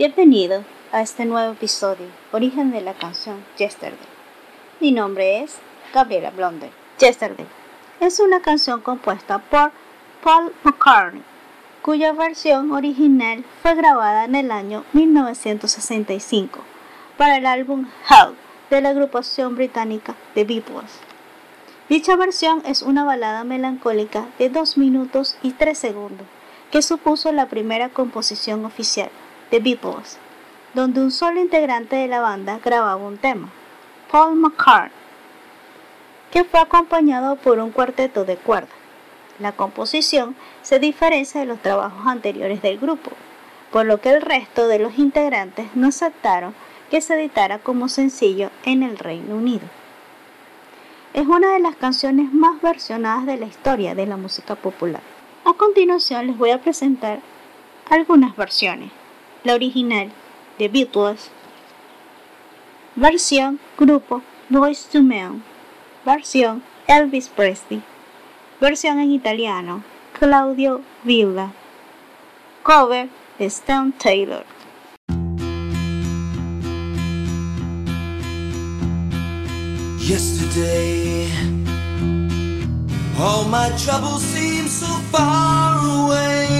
Bienvenido a este nuevo episodio, Origen de la canción Yesterday. Mi nombre es Gabriela Blonder. Yesterday es una canción compuesta por Paul McCartney, cuya versión original fue grabada en el año 1965 para el álbum Help de la agrupación británica The Beatles. Dicha versión es una balada melancólica de 2 minutos y 3 segundos, que supuso la primera composición oficial de Beatles, donde un solo integrante de la banda grababa un tema, Paul McCartney, que fue acompañado por un cuarteto de cuerda. La composición se diferencia de los trabajos anteriores del grupo, por lo que el resto de los integrantes no aceptaron que se editara como sencillo en el Reino Unido. Es una de las canciones más versionadas de la historia de la música popular. A continuación les voy a presentar algunas versiones. La original de Beatles, versión grupo Voice to Men, versión Elvis Presley, versión en italiano Claudio Villa, cover Stan Taylor. Yesterday, all my troubles seem so far away.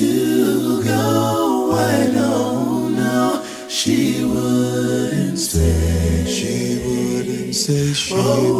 to go, I don't know. She wouldn't say. She wouldn't say. She wouldn't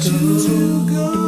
To go.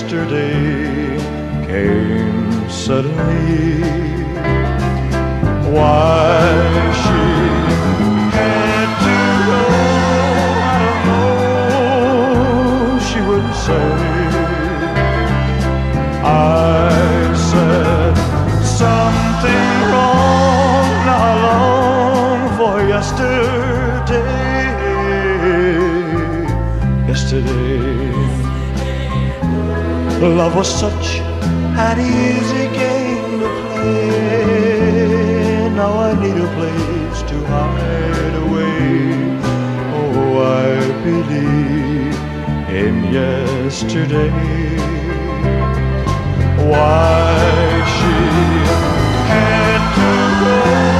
Yesterday came suddenly. Why she had to go, I don't know. She wouldn't say. I said something wrong. Now I long for yesterday. Yesterday, love was such an easy game to play. Now I need a place to hide away. Oh, I believe in yesterday why she had to go.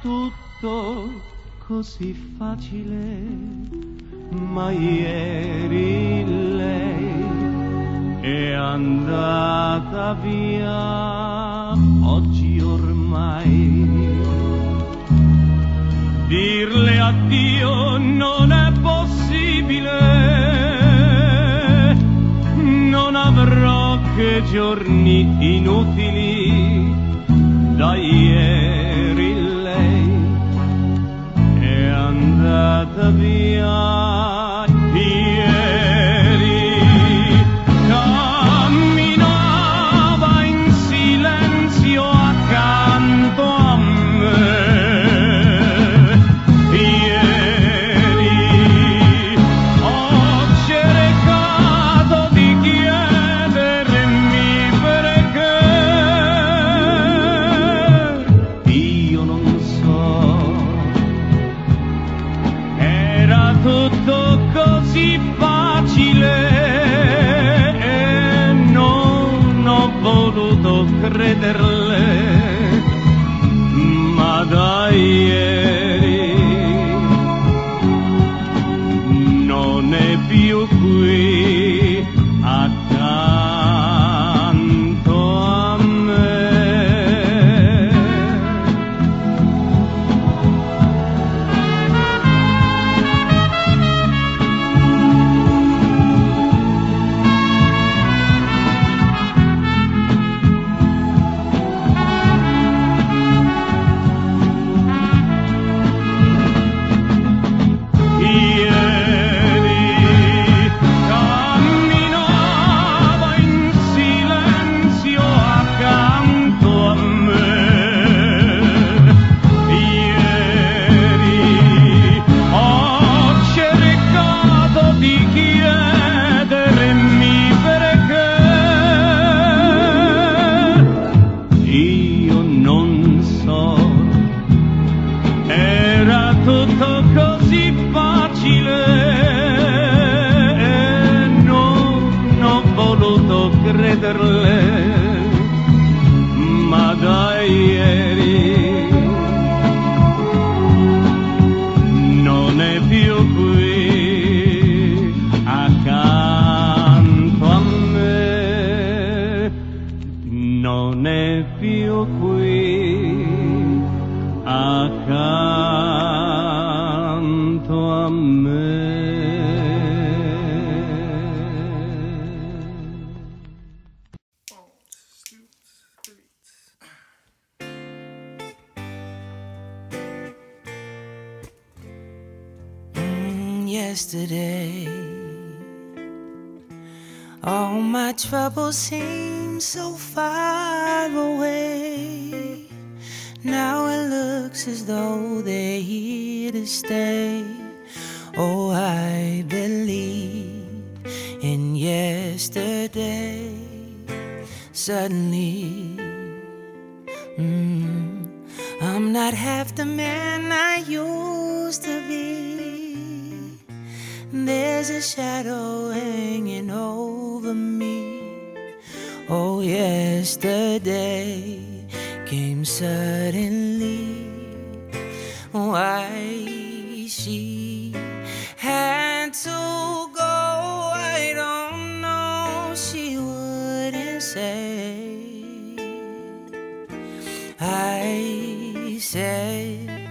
Tutto così facile, ma ieri lei è andata via, oggi ormai. Dirle addio non è possibile, non avrò che giorni inutili yesterday. All my troubles seem so far away. Now it looks as though they're here to stay. Oh, I believe in yesterday. Suddenly, mm, I'm not half the man I used to be. There's a shadow hanging over me. Oh, yesterday came suddenly. Why she had to go, I don't know. She wouldn't say. I said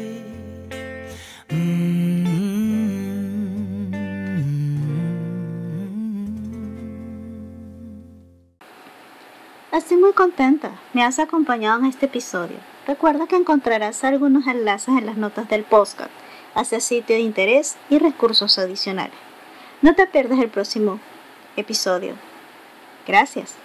Estoy muy contenta. Me has acompañado en este episodio. Recuerda que encontrarás algunos enlaces en las notas del podcast hacia sitio de interés y recursos adicionales. No te pierdas el próximo episodio. Gracias.